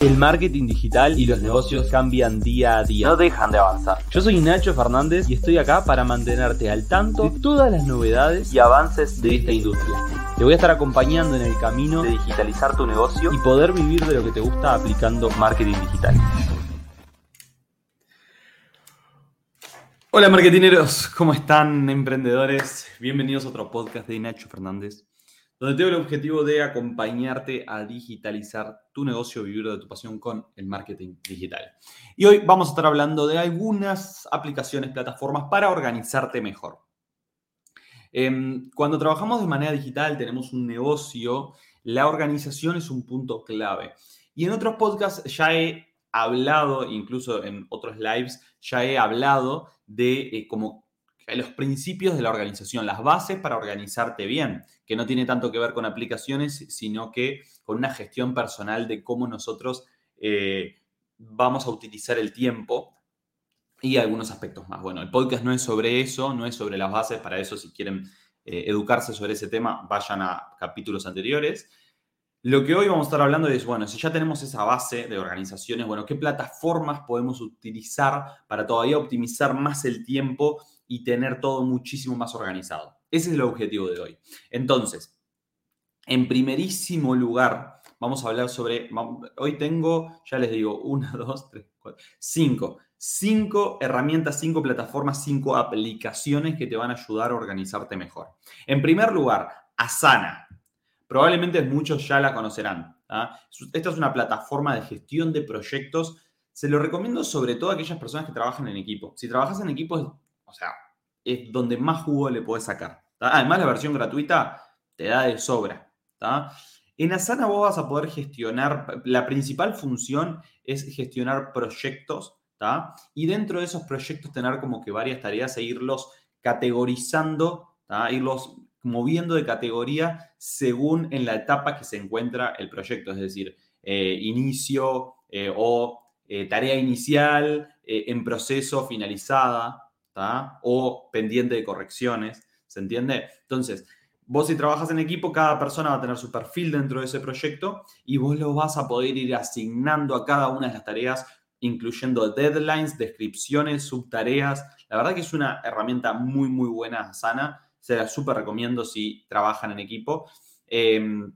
El marketing digital y los negocios cambian día a día. No dejan de avanzar. Yo soy Nacho Fernández y estoy acá para mantenerte al tanto de todas las novedades Y avances de esta industria. Te voy a estar acompañando en el camino De digitalizar tu negocio y poder vivir de lo que te gusta aplicando marketing digital. Hola marketineros, ¿cómo están emprendedores? Bienvenidos a otro podcast de Nacho Fernández, donde tengo el objetivo de acompañarte a digitalizar tu negocio, vivir de tu pasión con el marketing digital. Y hoy vamos a estar hablando de algunas aplicaciones, plataformas para organizarte mejor. Em, cuando trabajamos de manera digital, tenemos un negocio, la organización es un punto clave. Y en otros podcasts ya he hablado, incluso en otros lives, ya he hablado de eh, como los principios de la organización, las bases para organizarte bien, que no tiene tanto que ver con aplicaciones, sino que con una gestión personal de cómo nosotros eh, vamos a utilizar el tiempo y algunos aspectos más. Bueno, el podcast no es sobre eso, no es sobre las bases, para eso si quieren eh, educarse sobre ese tema, vayan a capítulos anteriores. Lo que hoy vamos a estar hablando es, bueno, si ya tenemos esa base de organizaciones, bueno, ¿qué plataformas podemos utilizar para todavía optimizar más el tiempo y tener todo muchísimo más organizado? Ese es el objetivo de hoy. Entonces, en primerísimo lugar, vamos a hablar sobre, hoy tengo, ya les digo, una, dos, tres, cuatro, cinco. Cinco herramientas, cinco plataformas, cinco aplicaciones que te van a ayudar a organizarte mejor. En primer lugar, Asana. Probablemente muchos ya la conocerán. Esta es una plataforma de gestión de proyectos. Se lo recomiendo sobre todo a aquellas personas que trabajan en equipo. Si trabajas en equipo, o sea, es donde más jugo le puedes sacar. Además, la versión gratuita te da de sobra. En Asana vos vas a poder gestionar, la principal función es gestionar proyectos y dentro de esos proyectos tener como que varias tareas e irlos categorizando, irlos moviendo de categoría según en la etapa que se encuentra el proyecto, es decir, eh, inicio eh, o eh, tarea inicial, en proceso finalizada o pendiente de correcciones, ¿se entiende? Entonces, vos si trabajas en equipo, cada persona va a tener su perfil dentro de ese proyecto y vos lo vas a poder ir asignando a cada una de las tareas incluyendo deadlines, descripciones, subtareas. La verdad que es una herramienta muy, muy buena, sana. Se la súper recomiendo si trabajan en equipo. Em,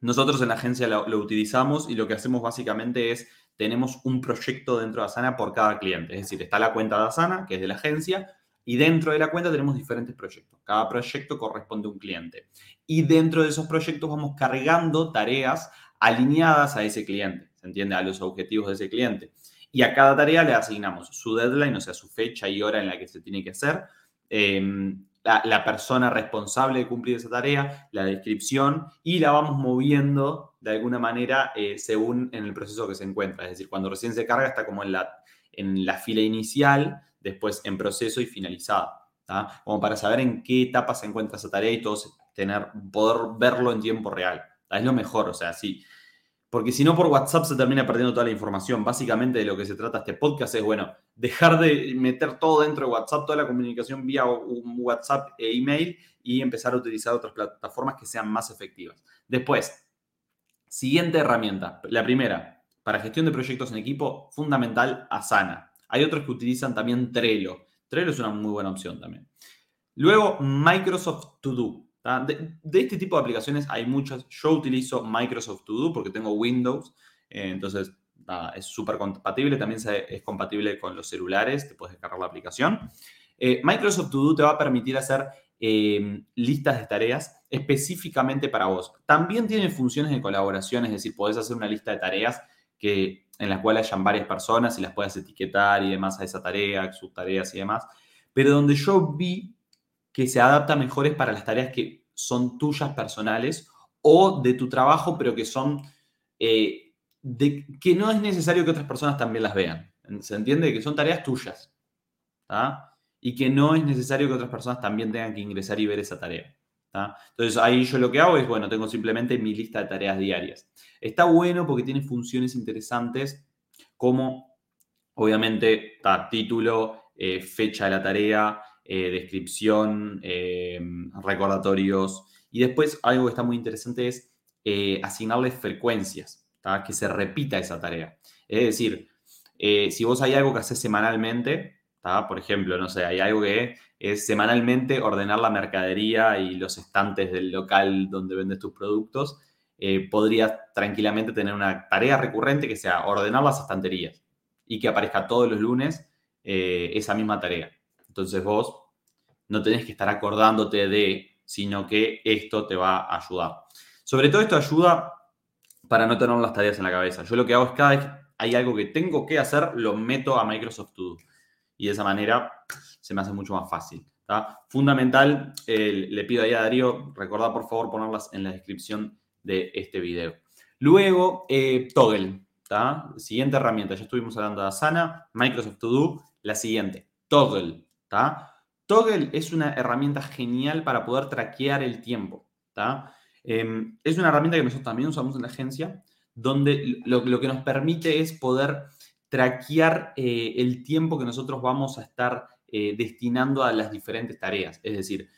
nosotros en la agencia lo, utilizamos y lo que hacemos básicamente es, tenemos un proyecto dentro de Asana por cada cliente. Es decir, está la cuenta de Asana, que es de la agencia, y dentro de la cuenta tenemos diferentes proyectos. Cada proyecto corresponde a un cliente. Y dentro de esos proyectos vamos cargando tareas alineadas a ese cliente, ¿se entiende? A los objetivos de ese cliente. Y a cada tarea le asignamos su deadline, o sea, su fecha y hora en la que se tiene que hacer, em, la, persona responsable de cumplir esa tarea, la descripción, y la vamos moviendo de alguna manera eh, según en el proceso que se encuentra. Es decir, cuando recién se carga está como en la, en la fila inicial, después en proceso y finalizada. Como para saber en qué etapa se encuentra esa tarea y todos tener, poder verlo en tiempo real. Es lo mejor, o sea, sí. Porque si no, por WhatsApp se termina perdiendo toda la información. Básicamente de lo que se trata este podcast es, bueno, dejar de meter todo dentro de WhatsApp, toda la comunicación vía WhatsApp e email y empezar a utilizar otras plataformas que sean más efectivas. Después, siguiente herramienta. La primera, para gestión de proyectos en equipo, fundamental, Asana. Hay otros que utilizan también Trello. Trello es una muy buena opción también. Luego, Microsoft To Do. De, este tipo de aplicaciones hay muchas. Yo utilizo Microsoft To Do porque tengo Windows, eh, entonces es súper compatible. También es compatible con los celulares, te puedes descargar la aplicación. Eh, Microsoft To Do te va a permitir hacer eh, listas de tareas específicamente para vos. También tiene funciones de colaboración, es decir, podés hacer una lista de tareas que, en las cuales hayan varias personas y las puedas etiquetar y demás a esa tarea, subtareas y demás. Pero donde yo vi que se adapta mejor es para las tareas que son tuyas personales o de tu trabajo, pero que son eh, de, que no es necesario que otras personas también las vean. ¿Se entiende? Que son tareas tuyas. Y que no es necesario que otras personas también tengan que ingresar y ver esa tarea. Entonces ahí yo lo que hago es, bueno, tengo simplemente mi lista de tareas diarias. Está bueno porque tiene funciones interesantes como, obviamente, título, eh, fecha de la tarea, eh, descripción, eh, recordatorios. Y después algo que está muy interesante es asignarles frecuencias. que se repita esa tarea. Es decir, eh, si vos hay algo que haces semanalmente, por ejemplo, no sé, hay algo que es semanalmente ordenar la mercadería y los estantes del local donde vendes tus productos, eh, podrías tranquilamente tener una tarea recurrente que sea ordenar las estanterías y que aparezca todos los lunes eh, esa misma tarea. Entonces vos no tenés que estar acordándote de, sino que esto te va a ayudar. Sobre todo esto ayuda para no tener las tareas en la cabeza. Yo lo que hago es cada vez que hay algo que tengo que hacer, lo meto a Microsoft To Do. Y de esa manera se me hace mucho más fácil. Fundamental, le pido ahí a Darío, recordad por favor ponerlas en la descripción de este video. Luego, eh, Toggle. Siguiente herramienta, ya estuvimos hablando de Asana, Microsoft To Do. La siguiente, Toggle. Toggle es una herramienta genial para poder traquear el tiempo. Em, es una herramienta que nosotros también usamos en la agencia, donde lo, que nos permite es poder traquear eh, el tiempo que nosotros vamos a estar eh, destinando a las diferentes tareas. Es decir,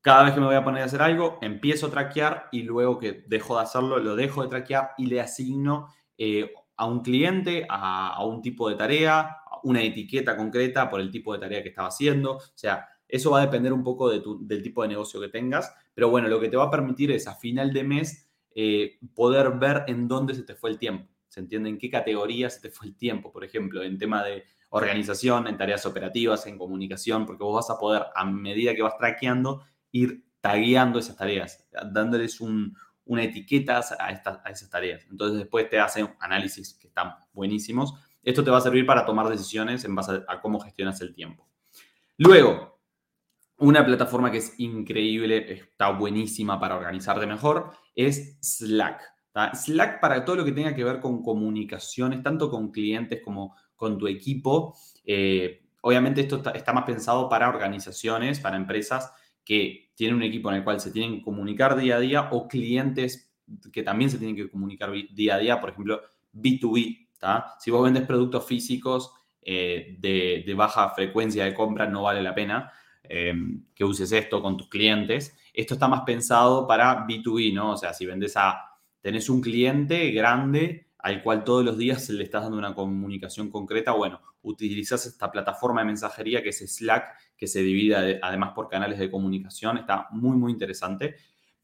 cada vez que me voy a poner a hacer algo, empiezo a traquear y luego que dejo de hacerlo, lo dejo de traquear y le asigno eh, a un cliente, a, un tipo de tarea, una etiqueta concreta por el tipo de tarea que estaba haciendo. O sea, eso va a depender un poco del tipo de negocio que tengas, pero bueno, lo que te va a permitir es a final de mes eh, poder ver en dónde se te fue el tiempo. ¿Se entiende? En qué categoría se te fue el tiempo, por ejemplo, en tema de organización, en tareas operativas, en comunicación, porque vos vas a poder, a medida que vas traqueando, ir tagueando esas tareas, dándoles una etiqueta a, a esas tareas. Entonces después te hace análisis que están buenísimos. Esto te va a servir para tomar decisiones en base a cómo gestionas el tiempo. Luego, una plataforma que es increíble, está buenísima para organizarte mejor, es Slack. Slack para todo lo que tenga que ver con comunicaciones, tanto con clientes como con tu equipo. Eh, obviamente esto está, más pensado para organizaciones, para empresas que tienen un equipo en el cual se tienen que comunicar día a día o clientes que también se tienen que comunicar día a día, por ejemplo, B2B. Si vos vendes productos físicos eh, de, baja frecuencia de compra, no vale la pena. Em, que uses esto con tus clientes. Esto está más pensado para B2B, ¿no? O sea, si vendes a, tenés un cliente grande al cual todos los días le estás dando una comunicación concreta, bueno, utilizas esta plataforma de mensajería que es Slack, que se divide además por canales de comunicación, está muy, muy interesante.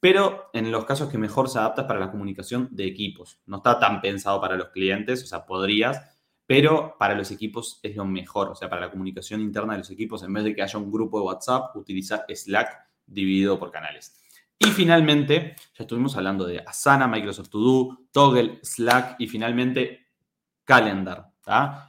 Pero en los casos que mejor se adapta para la comunicación de equipos. No está tan pensado para los clientes, o sea, podrías, pero para los equipos es lo mejor, o sea, para la comunicación interna de los equipos, en vez de que haya un grupo de WhatsApp, utilizar Slack dividido por canales. Y finalmente, ya estuvimos hablando de Asana, Microsoft To Do, Toggle, Slack y finalmente Calendar.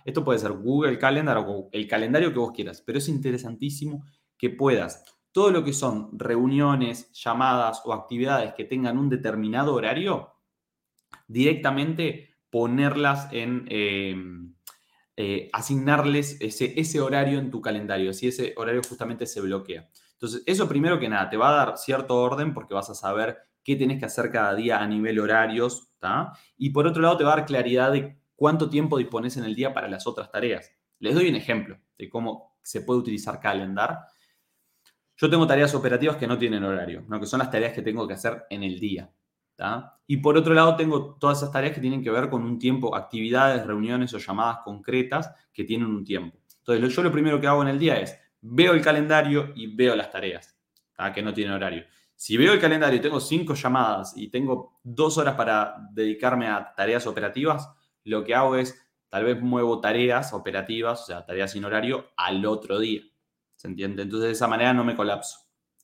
Esto puede ser Google Calendar o el calendario que vos quieras, pero es interesantísimo que puedas todo lo que son reuniones, llamadas o actividades que tengan un determinado horario, directamente ponerlas en, em, eh, asignarles ese, horario en tu calendario, si ese horario justamente se bloquea. Entonces, eso primero que nada, te va a dar cierto orden porque vas a saber qué tienes que hacer cada día a nivel horarios, Y por otro lado, te va a dar claridad de cuánto tiempo dispones en el día para las otras tareas. Les doy un ejemplo de cómo se puede utilizar Calendar. Yo tengo tareas operativas que no tienen horario, ¿no? que son las tareas que tengo que hacer en el día. Y por otro lado, tengo todas esas tareas que tienen que ver con un tiempo, actividades, reuniones o llamadas concretas que tienen un tiempo. Entonces, yo lo primero que hago en el día es veo el calendario y veo las tareas, que no tienen horario. Si veo el calendario y tengo cinco llamadas y tengo dos horas para dedicarme a tareas operativas, lo que hago es tal vez muevo tareas operativas, o sea, tareas sin horario, al otro día. ¿Se entiende? Entonces, de esa manera no me colapso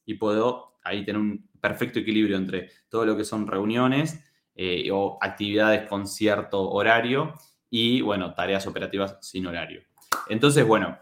y puedo ahí tener un perfecto equilibrio entre todo lo que son reuniones eh, o actividades con cierto horario y, bueno, tareas operativas sin horario. Entonces, bueno,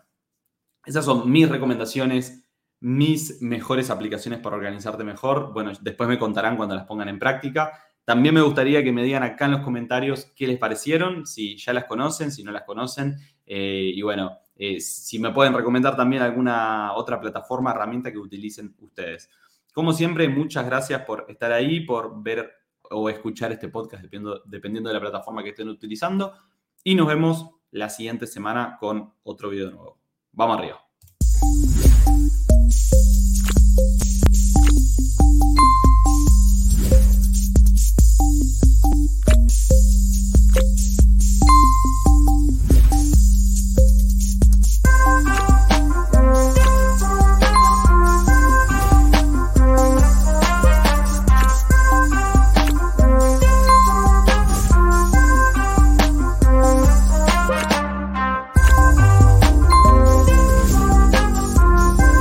esas son mis recomendaciones, mis mejores aplicaciones para organizarte mejor. Bueno, después me contarán cuando las pongan en práctica. También me gustaría que me digan acá en los comentarios qué les parecieron, si ya las conocen, si no las conocen. Eh, y bueno, eh, si me pueden recomendar también alguna otra plataforma, herramienta que utilicen ustedes. Como siempre, muchas gracias por estar ahí, por ver o escuchar este podcast, dependiendo, dependiendo de la plataforma que estén utilizando. Y nos vemos la siguiente semana con otro video nuevo. Vamos arriba.